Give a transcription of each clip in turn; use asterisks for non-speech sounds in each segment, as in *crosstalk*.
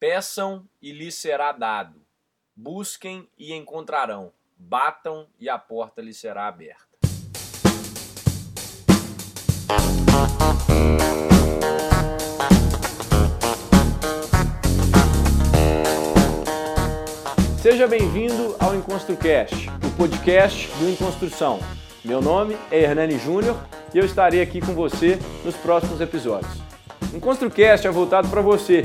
Peçam e lhes será dado. Busquem e encontrarão. Batam e a porta lhes será aberta. Seja bem-vindo ao EnconstruCast, o podcast do Enconstrução. Meu nome é Hernani Júnior e eu estarei aqui com você nos próximos episódios. EnconstruCast é voltado para você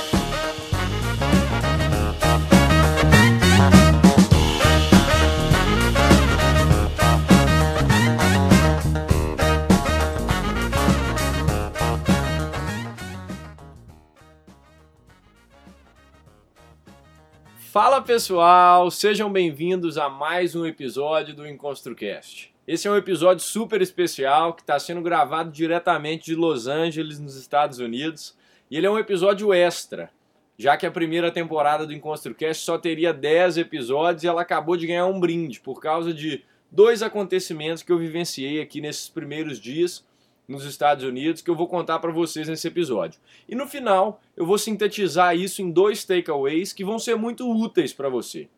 Fala pessoal, sejam bem-vindos a mais um episódio do EnconstruCast. Esse é um episódio super especial que está sendo gravado diretamente de Los Angeles, nos Estados Unidos, e ele é um episódio extra, já que a primeira temporada do EnconstruCast só teria 10 episódios e ela acabou de ganhar um brinde por causa de dois acontecimentos que eu vivenciei aqui nesses primeiros dias nos Estados Unidos que eu vou contar para vocês nesse episódio. E no final, eu vou sintetizar isso em dois takeaways que vão ser muito úteis para você.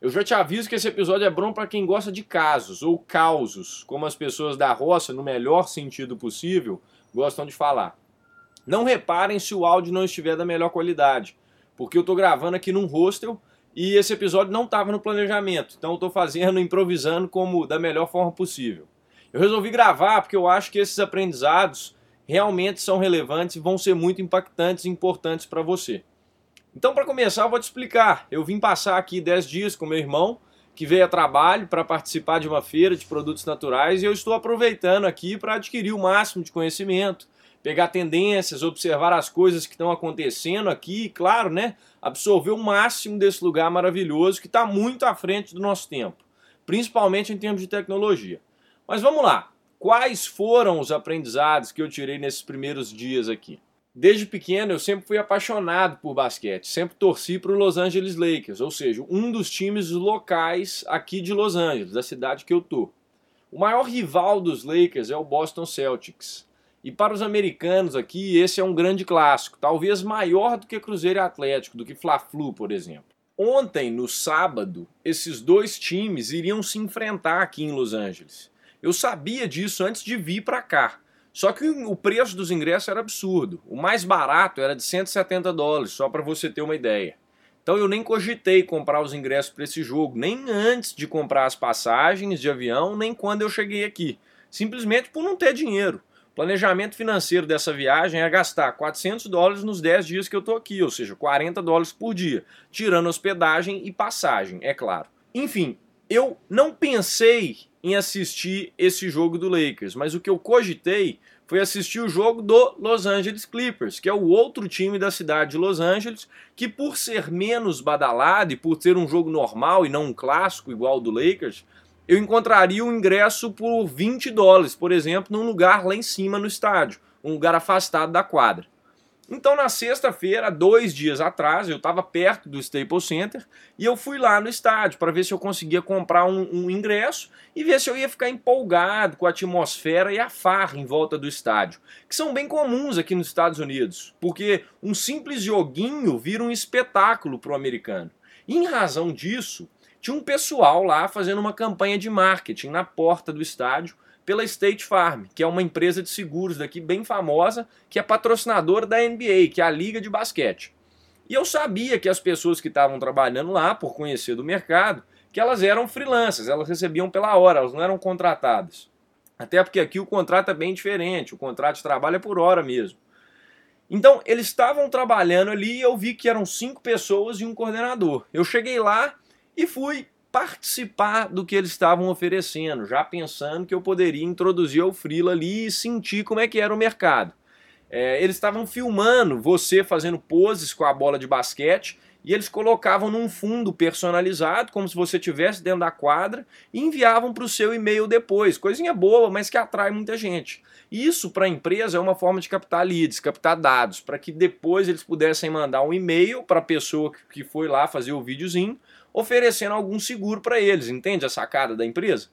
Eu já te aviso que esse episódio é bom para quem gosta de casos ou causos, como as pessoas da roça, no melhor sentido possível, gostam de falar. Não reparem se o áudio não estiver da melhor qualidade, porque eu estou gravando aqui num hostel e esse episódio não estava no planejamento, então eu estou fazendo, improvisando como da melhor forma possível. Eu resolvi gravar porque eu acho que esses aprendizados realmente são relevantes e vão ser muito impactantes e importantes para você. Então, para começar, eu vou te explicar. Eu vim passar aqui 10 dias com meu irmão, que veio a trabalho para participar de uma feira de produtos naturais, e eu estou aproveitando aqui para adquirir o máximo de conhecimento, pegar tendências, observar as coisas que estão acontecendo aqui e, claro, né, absorver o máximo desse lugar maravilhoso que está muito à frente do nosso tempo, principalmente em termos de tecnologia. Mas vamos lá. Quais foram os aprendizados que eu tirei nesses primeiros dias aqui? Desde pequeno eu sempre fui apaixonado por basquete, sempre torci para o Los Angeles Lakers, ou seja, um dos times locais aqui de Los Angeles, da cidade que eu tô. O maior rival dos Lakers é o Boston Celtics. E para os americanos aqui, esse é um grande clássico, talvez maior do que Cruzeiro Atlético, do que Fla-Flu, por exemplo. Ontem, no sábado, esses dois times iriam se enfrentar aqui em Los Angeles. Eu sabia disso antes de vir para cá. Só que o preço dos ingressos era absurdo. O mais barato era de 170 dólares, só para você ter uma ideia. Então eu nem cogitei comprar os ingressos para esse jogo, nem antes de comprar as passagens de avião, nem quando eu cheguei aqui. Simplesmente por não ter dinheiro. O planejamento financeiro dessa viagem é gastar 400 dólares nos 10 dias que eu estou aqui, ou seja, 40 dólares por dia, tirando hospedagem e passagem, é claro. Enfim, eu não pensei em assistir esse jogo do Lakers, mas o que eu cogitei foi assistir o jogo do Los Angeles Clippers, que é o outro time da cidade de Los Angeles, que por ser menos badalado e por ter um jogo normal e não um clássico igual ao do Lakers, eu encontraria um ingresso por 20 dólares, por exemplo, num lugar lá em cima no estádio, um lugar afastado da quadra. Então, na sexta-feira, dois dias atrás, eu estava perto do Staples Center e eu fui lá no estádio para ver se eu conseguia comprar um, um, ingresso e ver se eu ia ficar empolgado com a atmosfera e a farra em volta do estádio, que são bem comuns aqui nos Estados Unidos, porque um simples joguinho vira um espetáculo para o americano. E, em razão disso, tinha um pessoal lá fazendo uma campanha de marketing na porta do estádio pela State Farm, que é uma empresa de seguros daqui bem famosa, que é patrocinadora da NBA, que é a liga de basquete. E eu sabia que as pessoas que estavam trabalhando lá, por conhecer do mercado, que elas eram freelancers, elas recebiam pela hora, elas não eram contratadas. Até porque aqui o contrato é bem diferente, o contrato de trabalho é por hora mesmo. Então, eles estavam trabalhando ali e eu vi que eram cinco pessoas e um coordenador. Eu cheguei lá e fui participar do que eles estavam oferecendo, já pensando que eu poderia introduzir o Freela ali e sentir como é que era o mercado. É, eles estavam filmando você fazendo poses com a bola de basquete e eles colocavam num fundo personalizado, como se você tivesse dentro da quadra, e enviavam para o seu e-mail depois. Coisinha boa, mas que atrai muita gente. Isso para a empresa é uma forma de captar leads, captar dados, para que depois eles pudessem mandar um e-mail para a pessoa que foi lá fazer o videozinho, oferecendo algum seguro para eles. Entende a sacada da empresa?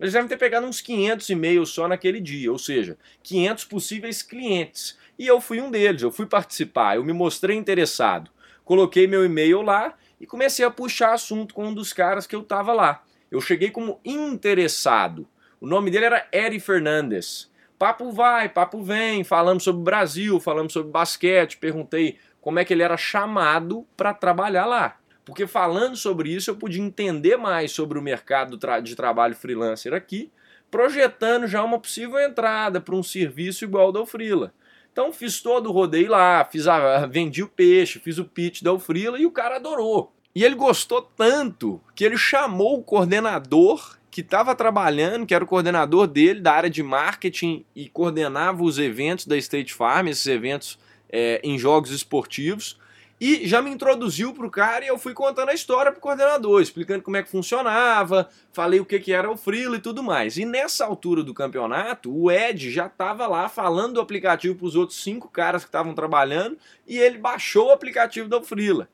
Eles devem ter pegado uns 500 e-mails só naquele dia, ou seja, 500 possíveis clientes. E eu fui um deles, eu fui participar, eu me mostrei interessado coloquei meu e-mail lá e comecei a puxar assunto com um dos caras que eu tava lá. Eu cheguei como interessado. O nome dele era Eri Fernandes. Papo vai, papo vem, falamos sobre o Brasil, falamos sobre basquete, perguntei como é que ele era chamado para trabalhar lá. Porque falando sobre isso eu pude entender mais sobre o mercado de trabalho freelancer aqui, projetando já uma possível entrada para um serviço igual ao do Freela. Então fiz todo o rodeio lá, fiz a, vendi o peixe, fiz o pitch da Ufrila e o cara adorou. E ele gostou tanto que ele chamou o coordenador que estava trabalhando, que era o coordenador dele da área de marketing e coordenava os eventos da State Farm, esses eventos é, em jogos esportivos, e já me introduziu pro cara e eu fui contando a história pro coordenador, explicando como é que funcionava, falei o que, que era o Freela e tudo mais. E nessa altura do campeonato, o Ed já estava lá falando do aplicativo pros outros cinco caras que estavam trabalhando e ele baixou o aplicativo do Freela.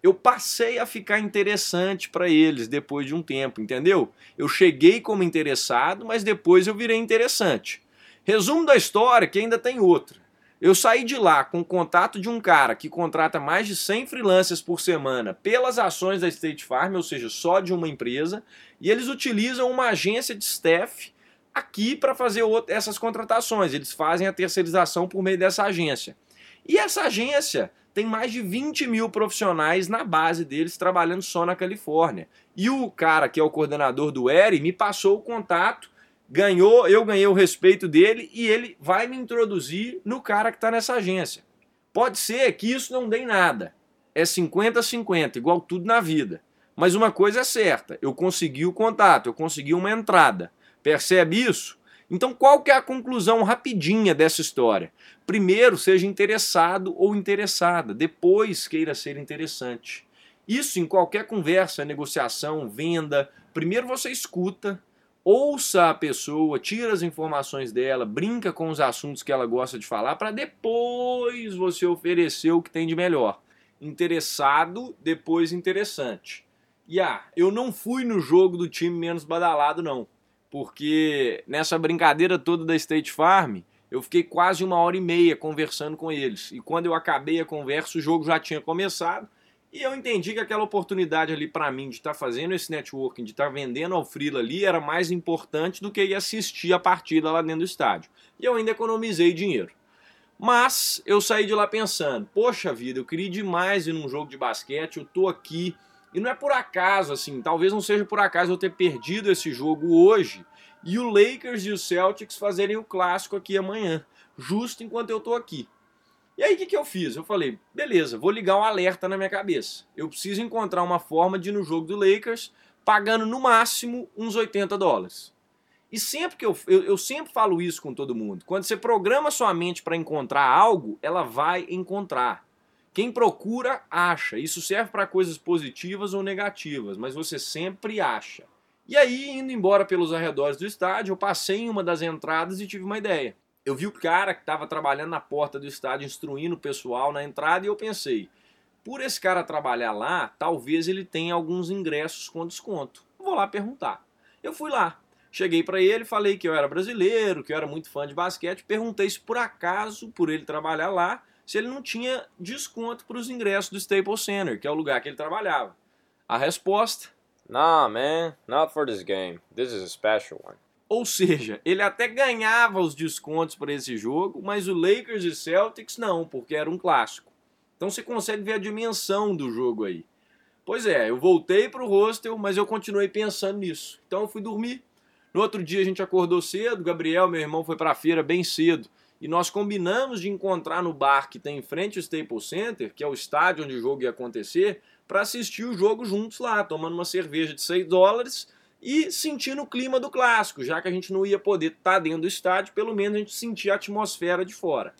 Eu passei a ficar interessante para eles depois de um tempo, entendeu? Eu cheguei como interessado, mas depois eu virei interessante. Resumo da história que ainda tem outra. Eu saí de lá com o contato de um cara que contrata mais de 100 freelancers por semana pelas ações da State Farm, ou seja, só de uma empresa, e eles utilizam uma agência de staff aqui para fazer essas contratações. Eles fazem a terceirização por meio dessa agência. E essa agência tem mais de 20 mil profissionais na base deles trabalhando só na Califórnia. E o cara que é o coordenador do ERI me passou o contato ganhou, eu ganhei o respeito dele e ele vai me introduzir no cara que está nessa agência. Pode ser que isso não dê em nada. É 50-50, igual tudo na vida. Mas uma coisa é certa, eu consegui o contato, eu consegui uma entrada. Percebe isso? Então qual que é a conclusão rapidinha dessa história? Primeiro, seja interessado ou interessada, depois queira ser interessante. Isso em qualquer conversa, negociação, venda, primeiro você escuta, ouça a pessoa, tira as informações dela, brinca com os assuntos que ela gosta de falar, para depois você oferecer o que tem de melhor. Interessado, depois interessante. E ah, eu não fui no jogo do time menos badalado, não. Porque nessa brincadeira toda da State Farm, eu fiquei quase uma hora e meia conversando com eles. E quando eu acabei a conversa, o jogo já tinha começado e eu entendi que aquela oportunidade ali para mim de estar tá fazendo esse networking, de estar tá vendendo ao Freela ali, era mais importante do que ir assistir a partida lá dentro do estádio. E eu ainda economizei dinheiro. Mas eu saí de lá pensando, poxa vida, eu queria demais ir num jogo de basquete, eu tô aqui. E não é por acaso, assim, talvez não seja por acaso eu ter perdido esse jogo hoje e o Lakers e o Celtics fazerem o clássico aqui amanhã, justo enquanto eu tô aqui. E aí o que, que eu fiz? Eu falei, beleza, vou ligar um alerta na minha cabeça. Eu preciso encontrar uma forma de ir no jogo do Lakers pagando no máximo uns 80 dólares. E sempre que eu, eu, eu sempre falo isso com todo mundo. Quando você programa sua mente para encontrar algo, ela vai encontrar. Quem procura, acha. Isso serve para coisas positivas ou negativas, mas você sempre acha. E aí, indo embora pelos arredores do estádio, eu passei em uma das entradas e tive uma ideia eu vi o cara que estava trabalhando na porta do estádio, instruindo o pessoal na entrada, e eu pensei, por esse cara trabalhar lá, talvez ele tenha alguns ingressos com desconto. Vou lá perguntar. Eu fui lá, cheguei para ele, falei que eu era brasileiro, que eu era muito fã de basquete, perguntei se por acaso, por ele trabalhar lá, se ele não tinha desconto para os ingressos do Staples Center, que é o lugar que ele trabalhava. A resposta: Nah, man, not for this game. This is a special one. Ou seja, ele até ganhava os descontos para esse jogo, mas o Lakers e Celtics não, porque era um clássico. Então você consegue ver a dimensão do jogo aí. Pois é, eu voltei para o hostel, mas eu continuei pensando nisso. Então eu fui dormir. No outro dia a gente acordou cedo, Gabriel, meu irmão, foi para a feira bem cedo. E nós combinamos de encontrar no bar que tem em frente ao Staples Center, que é o estádio onde o jogo ia acontecer, para assistir o jogo juntos lá, tomando uma cerveja de 6 dólares e sentindo o clima do clássico, já que a gente não ia poder estar tá dentro do estádio, pelo menos a gente sentia a atmosfera de fora.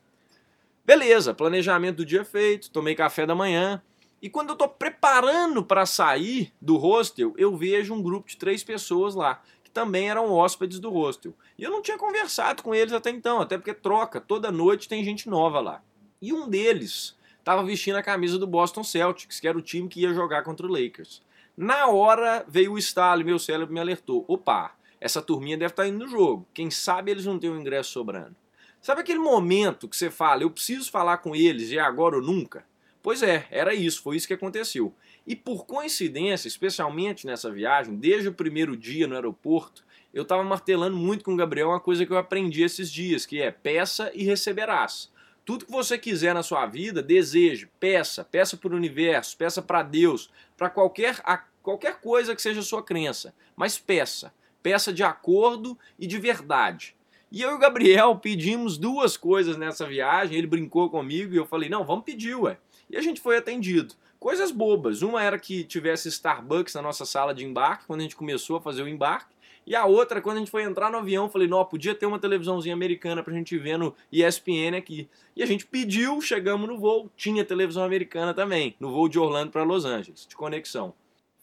Beleza, planejamento do dia feito, tomei café da manhã E quando eu tô preparando para sair do hostel, eu vejo um grupo de três pessoas lá, que também eram hóspedes do hostel. E eu não tinha conversado com eles até então, até porque troca, toda noite tem gente nova lá. E um deles estava vestindo a camisa do Boston Celtics, que era o time que ia jogar contra o Lakers. Na hora veio o estalo meu cérebro me alertou: opa, essa turminha deve estar tá indo no jogo. Quem sabe eles não têm um ingresso sobrando. Sabe aquele momento que você fala, eu preciso falar com eles e é agora ou nunca? Pois é, era isso, foi isso que aconteceu. E por coincidência, especialmente nessa viagem, desde o primeiro dia no aeroporto, eu estava martelando muito com o Gabriel uma coisa que eu aprendi esses dias, que é peça e receberás. Tudo que você quiser na sua vida, deseje, peça, peça para o universo, peça para Deus, para qualquer, qualquer coisa que seja sua crença, mas peça. Peça de acordo e de verdade. E eu e o Gabriel *laughs* pedimos duas coisas nessa viagem, ele brincou comigo e eu falei, não, vamos pedir, ué. E a gente foi atendido. Coisas bobas. Uma era que tivesse Starbucks na nossa sala de embarque, quando a gente começou a fazer o embarque. E a outra, quando a gente foi entrar no avião, falei, não, podia ter uma televisãozinha americana pra gente ver no ESPN aqui. E a gente pediu, chegamos no voo, tinha televisão americana também, no voo de Orlando para Los Angeles, de conexão.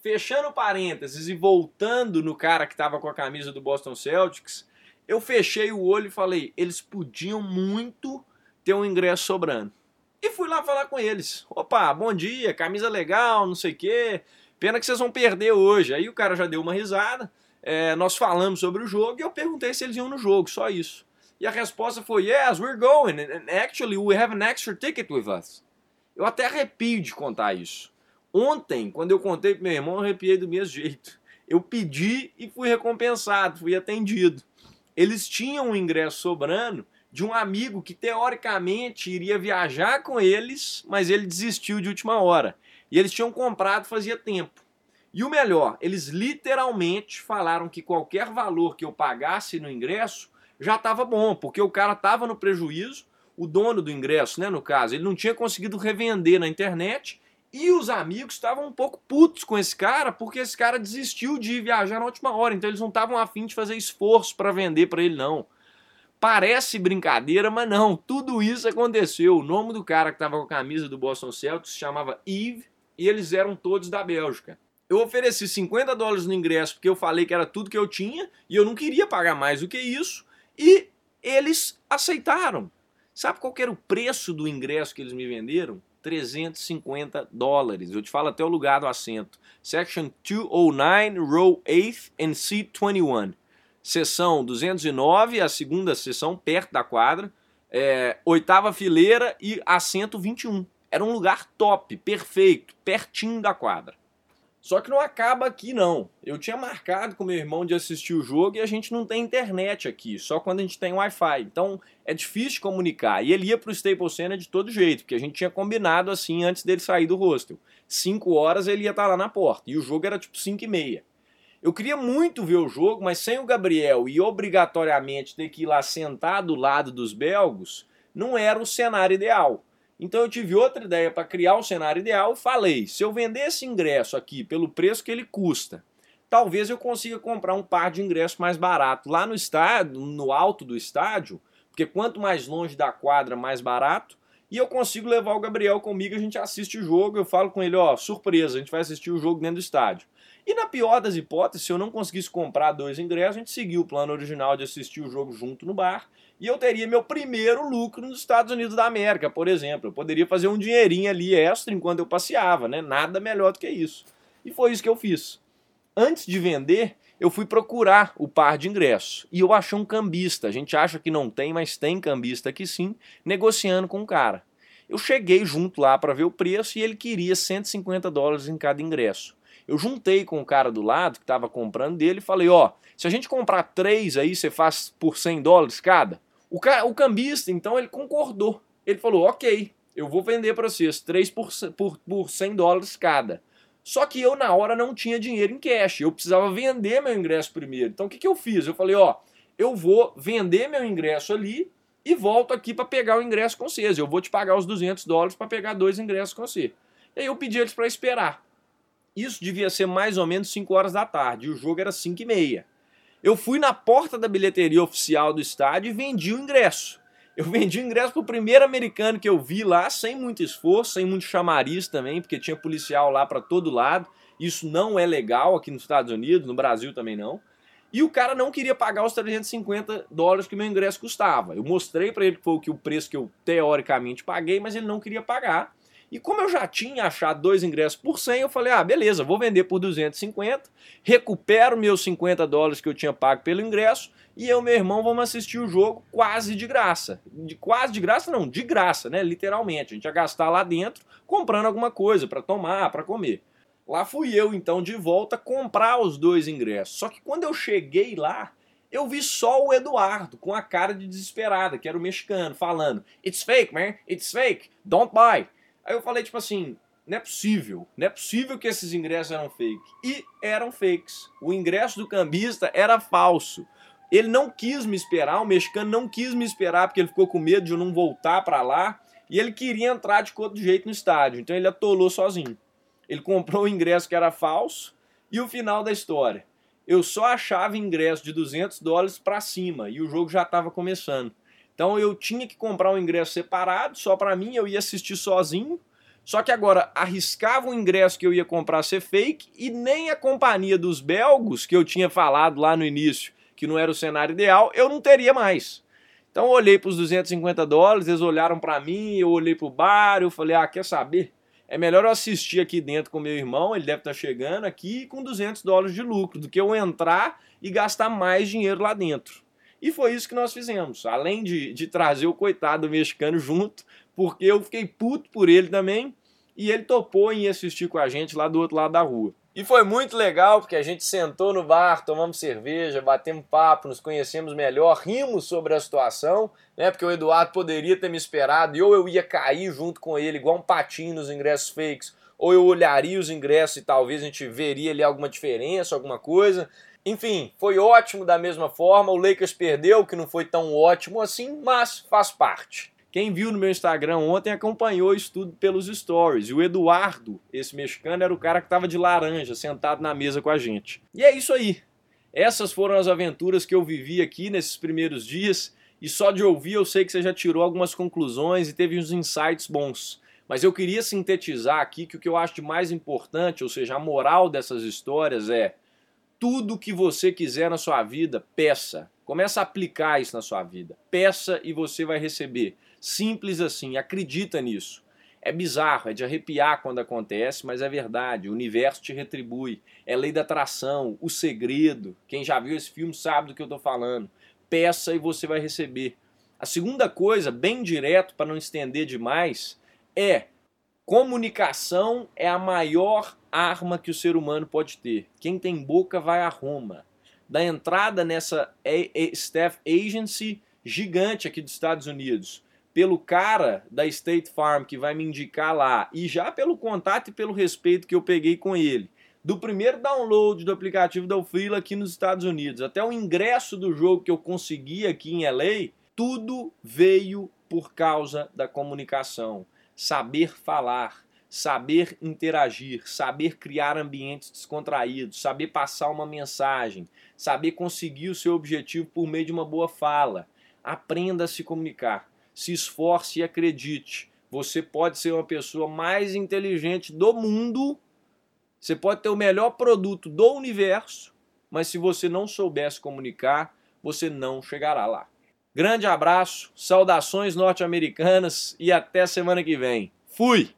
Fechando parênteses e voltando no cara que tava com a camisa do Boston Celtics, eu fechei o olho e falei, eles podiam muito ter um ingresso sobrando. E fui lá falar com eles. Opa, bom dia, camisa legal, não sei o quê. Pena que vocês vão perder hoje. Aí o cara já deu uma risada é, nós falamos sobre o jogo e eu perguntei se eles iam no jogo, só isso. E a resposta foi: Yes, we're going. And actually, we have an extra ticket with us. Eu até arrepio de contar isso. Ontem, quando eu contei pro meu irmão, eu arrepiei do mesmo jeito. Eu pedi e fui recompensado, fui atendido. Eles tinham um ingresso sobrando de um amigo que teoricamente iria viajar com eles, mas ele desistiu de última hora. E eles tinham comprado fazia tempo. E o melhor, eles literalmente falaram que qualquer valor que eu pagasse no ingresso já estava bom, porque o cara estava no prejuízo, o dono do ingresso, né, no caso, ele não tinha conseguido revender na internet e os amigos estavam um pouco putos com esse cara, porque esse cara desistiu de viajar na última hora, então eles não estavam afim de fazer esforço para vender para ele não. Parece brincadeira, mas não, tudo isso aconteceu. O nome do cara que estava com a camisa do Boston Celtics se chamava Yves e eles eram todos da Bélgica eu ofereci 50 dólares no ingresso porque eu falei que era tudo que eu tinha e eu não queria pagar mais do que isso e eles aceitaram. Sabe qual era o preço do ingresso que eles me venderam? 350 dólares. Eu te falo até o lugar do assento. Section 209, row 8 and seat 21. Seção 209, a segunda seção perto da quadra. É, oitava fileira e assento 21. Era um lugar top, perfeito, pertinho da quadra. Só que não acaba aqui não. Eu tinha marcado com meu irmão de assistir o jogo e a gente não tem internet aqui, só quando a gente tem Wi-Fi. Então é difícil comunicar. E ele ia pro Staples Center de todo jeito, porque a gente tinha combinado assim antes dele sair do hostel. 5 horas ele ia estar tá lá na porta e o jogo era tipo 5 e meia. Eu queria muito ver o jogo, mas sem o Gabriel e obrigatoriamente ter que ir lá sentar do lado dos belgos, não era o cenário ideal. Então eu tive outra ideia para criar o cenário ideal. Falei: se eu vender esse ingresso aqui pelo preço que ele custa, talvez eu consiga comprar um par de ingressos mais barato lá no estádio, no alto do estádio, porque quanto mais longe da quadra, mais barato. E eu consigo levar o Gabriel comigo, a gente assiste o jogo, eu falo com ele, ó, surpresa, a gente vai assistir o jogo dentro do estádio. E na pior das hipóteses, se eu não conseguisse comprar dois ingressos, a gente seguiu o plano original de assistir o jogo junto no bar e eu teria meu primeiro lucro nos Estados Unidos da América, por exemplo. Eu poderia fazer um dinheirinho ali extra enquanto eu passeava, né? Nada melhor do que isso. E foi isso que eu fiz. Antes de vender, eu fui procurar o par de ingressos e eu achei um cambista. A gente acha que não tem, mas tem cambista aqui sim, negociando com o cara. Eu cheguei junto lá para ver o preço e ele queria 150 dólares em cada ingresso. Eu juntei com o cara do lado que estava comprando dele e falei: ó, se a gente comprar três aí, você faz por 100 dólares cada? O, cara, o cambista, então, ele concordou. Ele falou: ok, eu vou vender para vocês 3 por, por, por 100 dólares cada. Só que eu, na hora, não tinha dinheiro em cash. Eu precisava vender meu ingresso primeiro. Então, o que, que eu fiz? Eu falei: ó, eu vou vender meu ingresso ali e volto aqui para pegar o ingresso com vocês. Eu vou te pagar os 200 dólares para pegar dois ingressos com você. E aí eu pedi eles para esperar. Isso devia ser mais ou menos 5 horas da tarde. O jogo era 5 e meia. Eu fui na porta da bilheteria oficial do estádio e vendi o ingresso. Eu vendi o ingresso pro primeiro americano que eu vi lá, sem muito esforço, sem muito chamariz também, porque tinha policial lá para todo lado. Isso não é legal aqui nos Estados Unidos, no Brasil também não. E o cara não queria pagar os 350 dólares que meu ingresso custava. Eu mostrei para ele que foi o, que o preço que eu teoricamente paguei, mas ele não queria pagar. E como eu já tinha achado dois ingressos por 100, eu falei: ah, beleza, vou vender por 250, recupero meus 50 dólares que eu tinha pago pelo ingresso e eu e meu irmão vamos assistir o jogo quase de graça. De quase de graça, não, de graça, né? Literalmente. A gente ia gastar lá dentro comprando alguma coisa para tomar, para comer. Lá fui eu então de volta comprar os dois ingressos. Só que quando eu cheguei lá, eu vi só o Eduardo com a cara de desesperada, que era o mexicano, falando: It's fake, man, it's fake, don't buy. Aí eu falei, tipo assim, não é possível, não é possível que esses ingressos eram fake. E eram fakes. O ingresso do cambista era falso. Ele não quis me esperar, o mexicano não quis me esperar porque ele ficou com medo de eu não voltar para lá. E ele queria entrar de todo jeito no estádio, então ele atolou sozinho. Ele comprou o ingresso que era falso e o final da história. Eu só achava ingresso de 200 dólares para cima e o jogo já estava começando. Então eu tinha que comprar um ingresso separado, só para mim, eu ia assistir sozinho. Só que agora arriscava o ingresso que eu ia comprar ser fake e nem a companhia dos belgos, que eu tinha falado lá no início, que não era o cenário ideal, eu não teria mais. Então eu olhei para os 250 dólares, eles olharam para mim, eu olhei para o bar, eu falei: "Ah, quer saber? É melhor eu assistir aqui dentro com meu irmão, ele deve estar tá chegando aqui com 200 dólares de lucro, do que eu entrar e gastar mais dinheiro lá dentro. E foi isso que nós fizemos. Além de, de trazer o coitado mexicano junto, porque eu fiquei puto por ele também, e ele topou em assistir com a gente lá do outro lado da rua. E foi muito legal porque a gente sentou no bar, tomamos cerveja, batemos papo, nos conhecemos melhor, rimos sobre a situação, né? Porque o Eduardo poderia ter me esperado e ou eu ia cair junto com ele, igual um patinho nos ingressos fakes, ou eu olharia os ingressos e talvez a gente veria ali alguma diferença, alguma coisa. Enfim, foi ótimo da mesma forma. O Lakers perdeu, que não foi tão ótimo assim, mas faz parte. Quem viu no meu Instagram ontem acompanhou isso tudo pelos stories. E o Eduardo, esse mexicano, era o cara que estava de laranja, sentado na mesa com a gente. E é isso aí. Essas foram as aventuras que eu vivi aqui nesses primeiros dias. E só de ouvir eu sei que você já tirou algumas conclusões e teve uns insights bons. Mas eu queria sintetizar aqui que o que eu acho de mais importante, ou seja, a moral dessas histórias é tudo que você quiser na sua vida, peça. Começa a aplicar isso na sua vida. Peça e você vai receber. Simples assim, acredita nisso. É bizarro, é de arrepiar quando acontece, mas é verdade. O universo te retribui. É lei da atração, o segredo. Quem já viu esse filme sabe do que eu estou falando. Peça e você vai receber. A segunda coisa, bem direto, para não estender demais, é comunicação é a maior arma que o ser humano pode ter. Quem tem boca vai a Roma. Da entrada nessa staff agency gigante aqui dos Estados Unidos, pelo cara da State Farm que vai me indicar lá, e já pelo contato e pelo respeito que eu peguei com ele, do primeiro download do aplicativo da Ufila aqui nos Estados Unidos até o ingresso do jogo que eu consegui aqui em LA, tudo veio por causa da comunicação. Saber falar, saber interagir, saber criar ambientes descontraídos, saber passar uma mensagem, saber conseguir o seu objetivo por meio de uma boa fala. Aprenda a se comunicar, se esforce e acredite. Você pode ser uma pessoa mais inteligente do mundo, você pode ter o melhor produto do universo, mas se você não souber se comunicar, você não chegará lá. Grande abraço, saudações norte-americanas e até semana que vem. Fui!